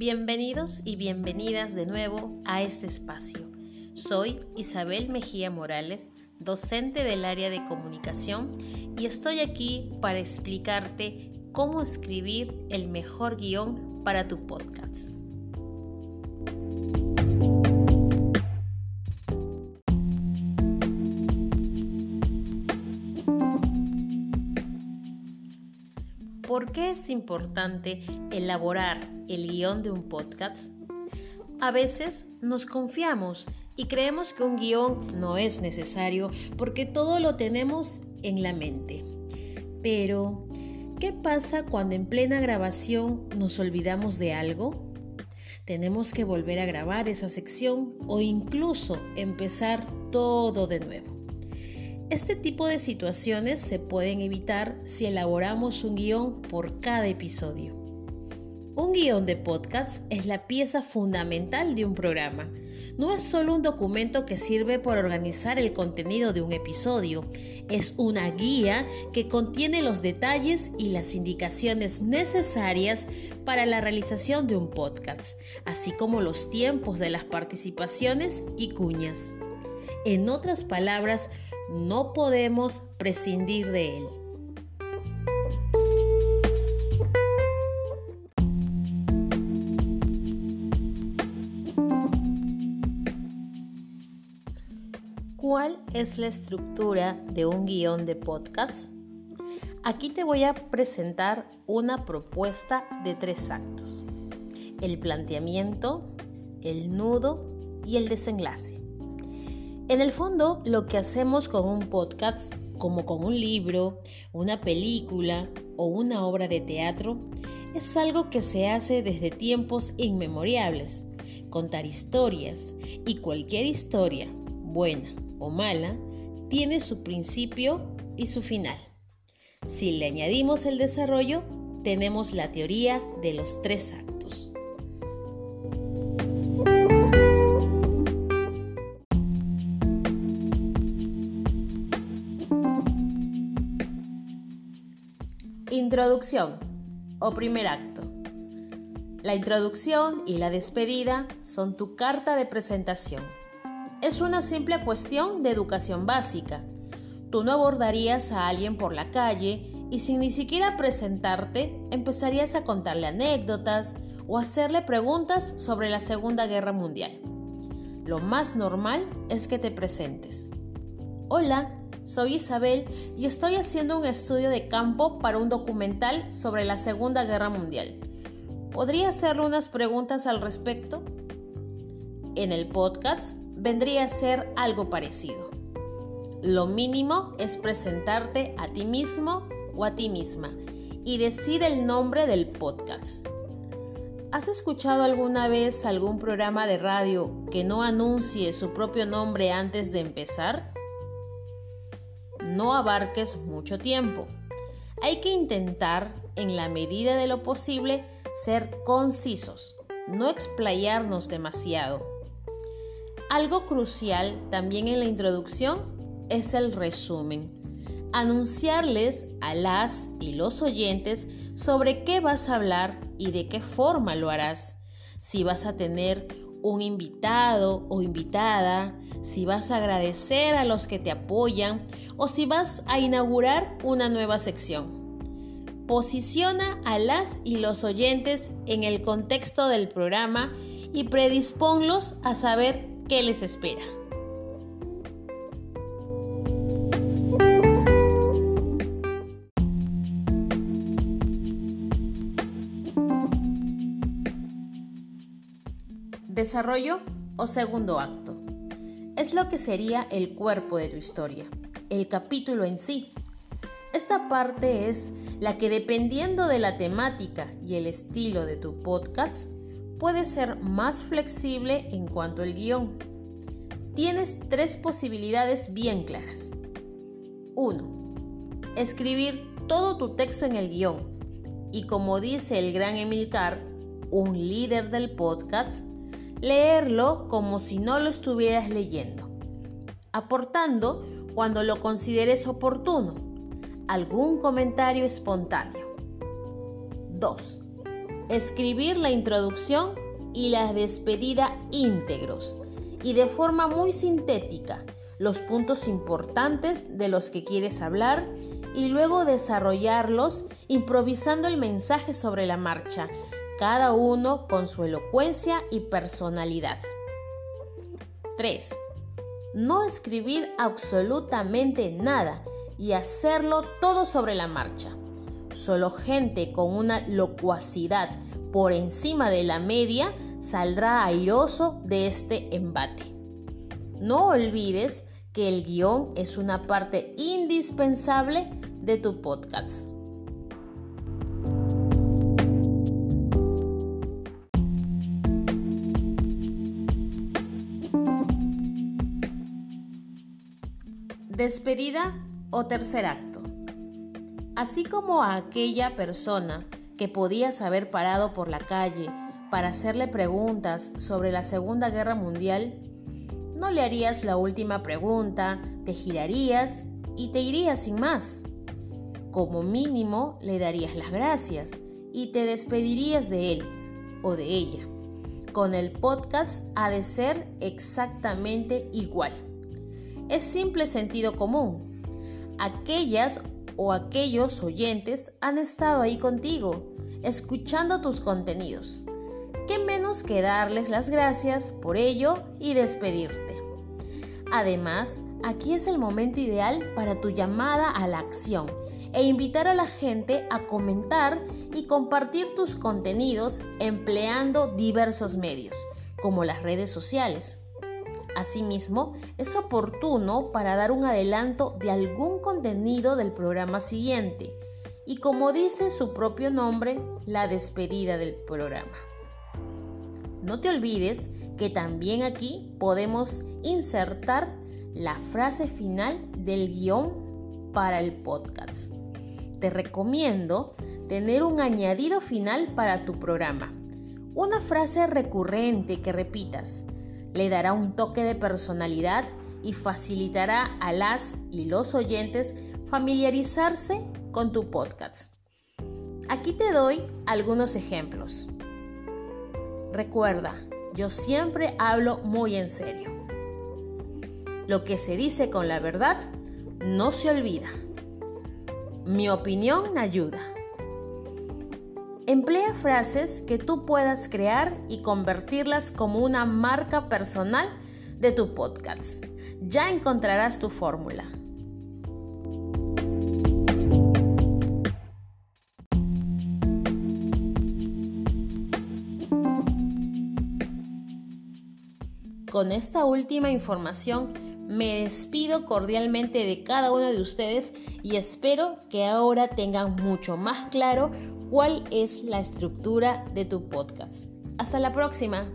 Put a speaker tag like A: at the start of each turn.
A: Bienvenidos y bienvenidas de nuevo a este espacio. Soy Isabel Mejía Morales, docente del área de comunicación y estoy aquí para explicarte cómo escribir el mejor guion para tu podcast. ¿Por qué es importante elaborar el guion de un podcast? A veces nos confiamos y creemos que un guion no es necesario porque todo lo tenemos en la mente. Pero, ¿qué pasa cuando en plena grabación nos olvidamos de algo? Tenemos que volver a grabar esa sección o incluso empezar todo de nuevo. Este tipo de situaciones se pueden evitar si elaboramos un guion por cada episodio. Un guion de podcast es la pieza fundamental de un programa. No es solo un documento que sirve para organizar el contenido de un episodio, es una guía que contiene los detalles y las indicaciones necesarias para la realización de un podcast, así como los tiempos de las participaciones y cuñas. En otras palabras, no podemos prescindir de él. ¿Cuál es la estructura de un guion de podcast? Aquí te voy a presentar una propuesta de tres actos. El planteamiento, el nudo y el desenlace. En el fondo, lo que hacemos con un podcast, como con un libro, una película o una obra de teatro, es algo que se hace desde tiempos inmemoriales. Contar historias y cualquier historia, buena o mala, tiene su principio y su final. Si le añadimos el desarrollo, tenemos la teoría de los tres actos. Introducción o primer acto. La introducción y la despedida son tu carta de presentación. Es una simple cuestión de educación básica. Tú no abordarías a alguien por la calle y sin ni siquiera presentarte empezarías a contarle anécdotas o hacerle preguntas sobre la Segunda Guerra Mundial. Lo más normal es que te presentes. Hola, soy Isabel y estoy haciendo un estudio de campo para un documental sobre la Segunda Guerra Mundial. ¿Podría hacerle unas preguntas al respecto? En el podcast vendría a ser algo parecido. Lo mínimo es presentarte a ti mismo o a ti misma y decir el nombre del podcast. ¿Has escuchado alguna vez algún programa de radio que no anuncie su propio nombre antes de empezar? No abarques mucho tiempo. Hay que intentar, en la medida de lo posible, ser concisos, no explayarnos demasiado. Algo crucial también en la introducción es el resumen. Anunciarles a las y los oyentes sobre qué vas a hablar y de qué forma lo harás. Si vas a tener un invitado o invitada, si vas a agradecer a los que te apoyan o si vas a inaugurar una nueva sección. Posiciona a las y los oyentes en el contexto del programa y predisponlos a saber qué les espera. Desarrollo o segundo acto. Es lo que sería el cuerpo de tu historia, el capítulo en sí. Esta parte es la que dependiendo de la temática y el estilo de tu podcast, puede ser más flexible en cuanto al guion. Tienes tres posibilidades bien claras. 1. Escribir todo tu texto en el guion. Y como dice el gran Emilcar, un líder del podcast, leerlo como si no lo estuvieras leyendo, aportando cuando lo consideres oportuno algún comentario espontáneo. 2. escribir la introducción y la despedida íntegros y de forma muy sintética los puntos importantes de los que quieres hablar y luego desarrollarlos improvisando el mensaje sobre la marcha, cada uno con su elocuencia y personalidad. 3. No escribir absolutamente nada y hacerlo todo sobre la marcha. Solo gente con una locuacidad por encima de la media saldrá airoso de este embate. No olvides que el guion es una parte indispensable de tu podcast. Despedida o tercer acto. Así como a aquella persona que podías haber parado por la calle para hacerle preguntas sobre la Segunda Guerra Mundial, no le harías la última pregunta, te girarías y te irías sin más. Como mínimo le darías las gracias y te despedirías de él o de ella. Con el podcast ha de ser exactamente igual. Es simple sentido común. Aquellas o aquellos oyentes han estado ahí contigo, escuchando tus contenidos qué menos que darles las gracias por ello y despedirte. Además, aquí es el momento ideal para tu llamada a la acción e invitar a la gente a comentar y compartir tus contenidos empleando diversos medios, como las redes sociales. Asimismo, es oportuno para dar un adelanto de algún contenido del programa siguiente y como dice su propio nombre, la despedida del programa. No te olvides que también aquí podemos insertar la frase final del guion para el podcast. Te recomiendo tener un añadido final para tu programa. Una frase recurrente que repitas le dará un toque de personalidad y facilitará a las y los oyentes familiarizarse con tu podcast. Aquí te doy algunos ejemplos. Recuerda, yo siempre hablo muy en serio. Lo que se dice con la verdad no se olvida. Mi opinión ayuda. Emplea frases que tú puedas crear y convertirlas como una marca personal de tu podcast. Ya encontrarás tu fórmula. Con esta última información me despido cordialmente de cada uno de ustedes y espero que ahora tengan mucho más claro cuál es la estructura de tu podcast. Hasta la próxima.